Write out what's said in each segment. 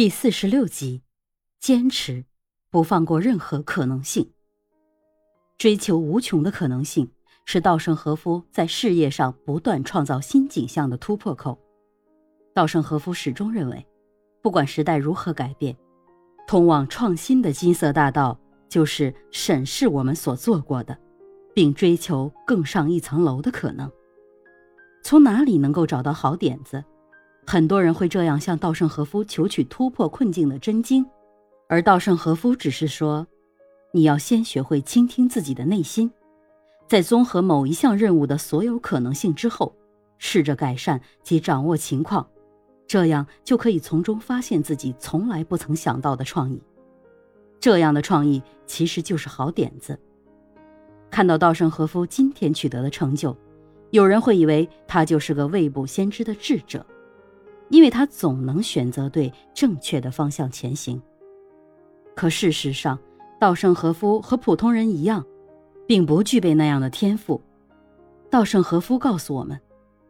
第四十六集，坚持，不放过任何可能性。追求无穷的可能性，是稻盛和夫在事业上不断创造新景象的突破口。稻盛和夫始终认为，不管时代如何改变，通往创新的金色大道就是审视我们所做过的，并追求更上一层楼的可能。从哪里能够找到好点子？很多人会这样向稻盛和夫求取突破困境的真经，而稻盛和夫只是说：“你要先学会倾听自己的内心，在综合某一项任务的所有可能性之后，试着改善及掌握情况，这样就可以从中发现自己从来不曾想到的创意。这样的创意其实就是好点子。”看到稻盛和夫今天取得的成就，有人会以为他就是个未卜先知的智者。因为他总能选择对正确的方向前行。可事实上，稻盛和夫和普通人一样，并不具备那样的天赋。稻盛和夫告诉我们，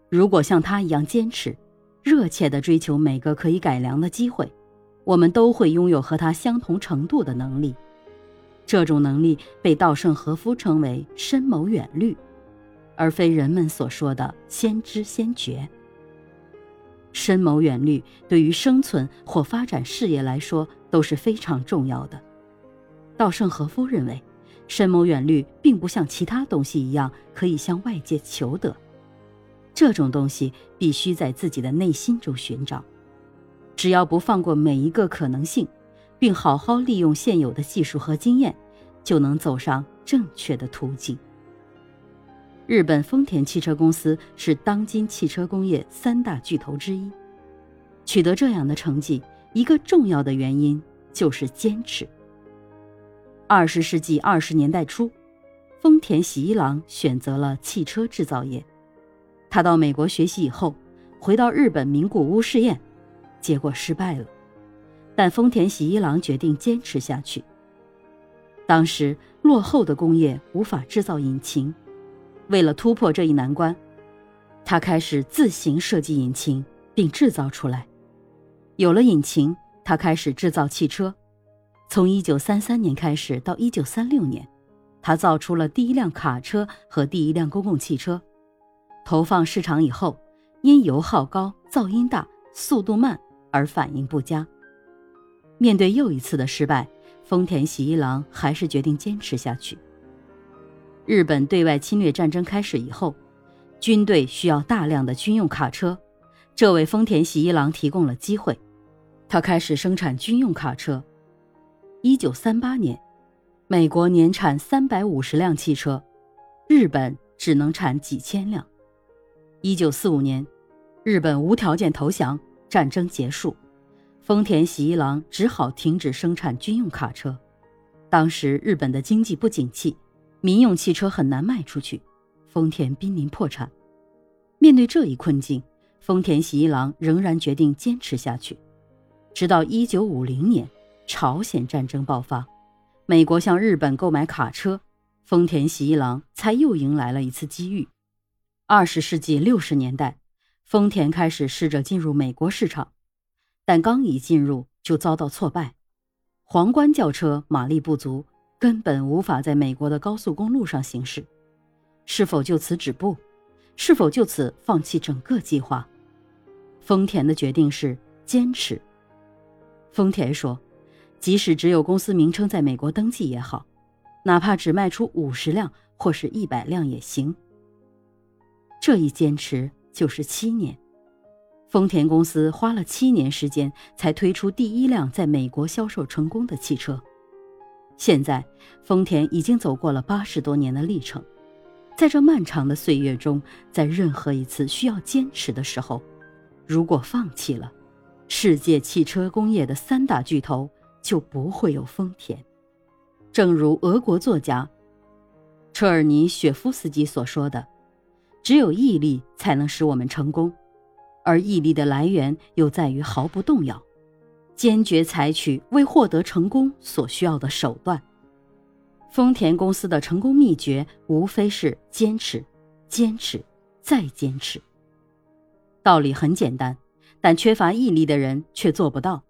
如果像他一样坚持、热切地追求每个可以改良的机会，我们都会拥有和他相同程度的能力。这种能力被稻盛和夫称为“深谋远虑”，而非人们所说的“先知先觉”。深谋远虑对于生存或发展事业来说都是非常重要的。稻盛和夫认为，深谋远虑并不像其他东西一样可以向外界求得，这种东西必须在自己的内心中寻找。只要不放过每一个可能性，并好好利用现有的技术和经验，就能走上正确的途径。日本丰田汽车公司是当今汽车工业三大巨头之一，取得这样的成绩，一个重要的原因就是坚持。二十世纪二十年代初，丰田喜一郎选择了汽车制造业。他到美国学习以后，回到日本名古屋试验，结果失败了。但丰田喜一郎决定坚持下去。当时落后的工业无法制造引擎。为了突破这一难关，他开始自行设计引擎并制造出来。有了引擎，他开始制造汽车。从1933年开始到1936年，他造出了第一辆卡车和第一辆公共汽车。投放市场以后，因油耗高、噪音大、速度慢而反应不佳。面对又一次的失败，丰田喜一郎还是决定坚持下去。日本对外侵略战争开始以后，军队需要大量的军用卡车，这为丰田喜一郎提供了机会。他开始生产军用卡车。一九三八年，美国年产三百五十辆汽车，日本只能产几千辆。一九四五年，日本无条件投降，战争结束，丰田喜一郎只好停止生产军用卡车。当时日本的经济不景气。民用汽车很难卖出去，丰田濒临破产。面对这一困境，丰田喜一郎仍然决定坚持下去。直到1950年，朝鲜战争爆发，美国向日本购买卡车，丰田喜一郎才又迎来了一次机遇。20世纪60年代，丰田开始试着进入美国市场，但刚一进入就遭到挫败，皇冠轿车马力不足。根本无法在美国的高速公路上行驶，是否就此止步？是否就此放弃整个计划？丰田的决定是坚持。丰田说：“即使只有公司名称在美国登记也好，哪怕只卖出五十辆或是一百辆也行。”这一坚持就是七年，丰田公司花了七年时间才推出第一辆在美国销售成功的汽车。现在，丰田已经走过了八十多年的历程，在这漫长的岁月中，在任何一次需要坚持的时候，如果放弃了，世界汽车工业的三大巨头就不会有丰田。正如俄国作家车尔尼雪夫斯基所说的：“只有毅力才能使我们成功，而毅力的来源又在于毫不动摇。”坚决采取为获得成功所需要的手段。丰田公司的成功秘诀无非是坚持、坚持、再坚持。道理很简单，但缺乏毅力的人却做不到。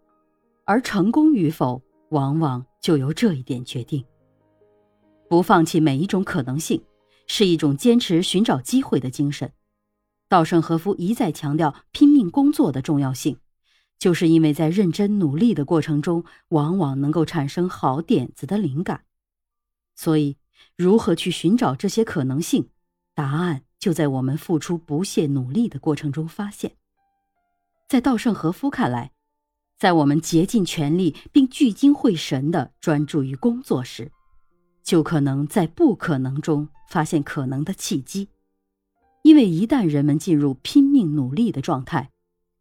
而成功与否，往往就由这一点决定。不放弃每一种可能性，是一种坚持寻找机会的精神。稻盛和夫一再强调拼命工作的重要性，就是因为在认真努力的过程中，往往能够产生好点子的灵感。所以，如何去寻找这些可能性，答案就在我们付出不懈努力的过程中发现。在稻盛和夫看来，在我们竭尽全力并聚精会神地专注于工作时，就可能在不可能中发现可能的契机。因为一旦人们进入拼命努力的状态，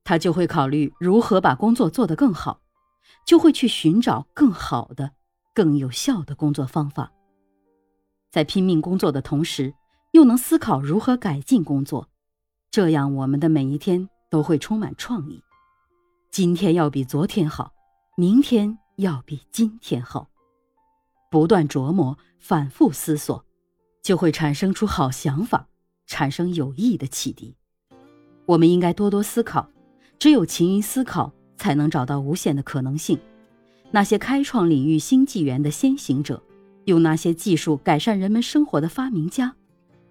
他就会考虑如何把工作做得更好，就会去寻找更好的、更有效的工作方法。在拼命工作的同时，又能思考如何改进工作，这样我们的每一天都会充满创意。今天要比昨天好，明天要比今天好。不断琢磨、反复思索，就会产生出好想法。产生有益的启迪，我们应该多多思考。只有勤于思考，才能找到无限的可能性。那些开创领域新纪元的先行者，用那些技术改善人们生活的发明家，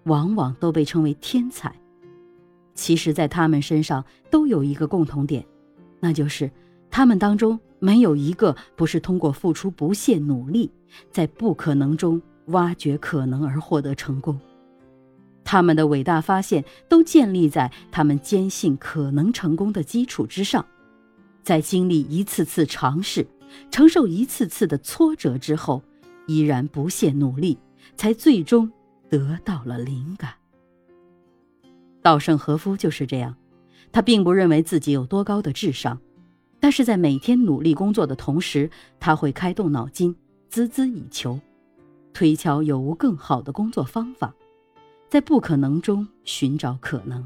往往都被称为天才。其实，在他们身上都有一个共同点，那就是他们当中没有一个不是通过付出不懈努力，在不可能中挖掘可能而获得成功。他们的伟大发现都建立在他们坚信可能成功的基础之上，在经历一次次尝试、承受一次次的挫折之后，依然不懈努力，才最终得到了灵感。稻盛和夫就是这样，他并不认为自己有多高的智商，但是在每天努力工作的同时，他会开动脑筋，孜孜以求，推敲有无更好的工作方法。在不可能中寻找可能，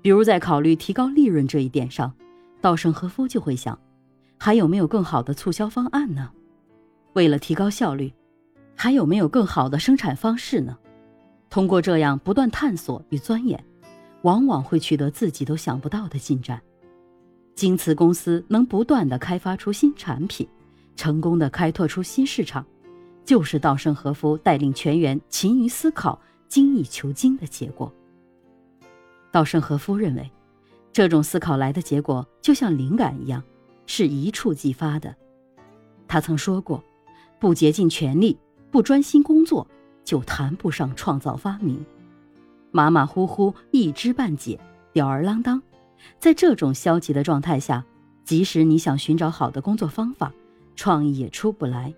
比如在考虑提高利润这一点上，稻盛和夫就会想，还有没有更好的促销方案呢？为了提高效率，还有没有更好的生产方式呢？通过这样不断探索与钻研，往往会取得自己都想不到的进展。京瓷公司能不断的开发出新产品，成功的开拓出新市场，就是稻盛和夫带领全员勤于思考。精益求精的结果。稻盛和夫认为，这种思考来的结果就像灵感一样，是一触即发的。他曾说过：“不竭尽全力，不专心工作，就谈不上创造发明。马马虎虎，一知半解，吊儿郎当。在这种消极的状态下，即使你想寻找好的工作方法，创意也出不来。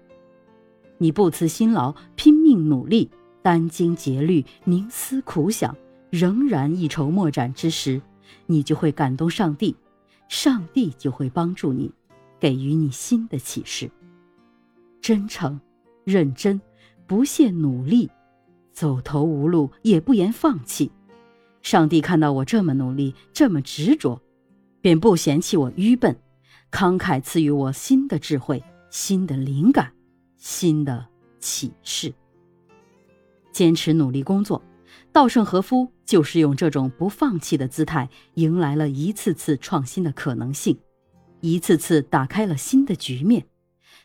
你不辞辛劳，拼命努力。”殚精竭虑、冥思苦想，仍然一筹莫展之时，你就会感动上帝，上帝就会帮助你，给予你新的启示。真诚、认真、不懈努力，走投无路也不言放弃。上帝看到我这么努力、这么执着，便不嫌弃我愚笨，慷慨赐予我新的智慧、新的灵感、新的启示。坚持努力工作，稻盛和夫就是用这种不放弃的姿态，迎来了一次次创新的可能性，一次次打开了新的局面，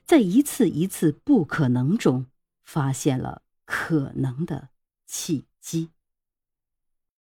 在一次一次不可能中，发现了可能的契机。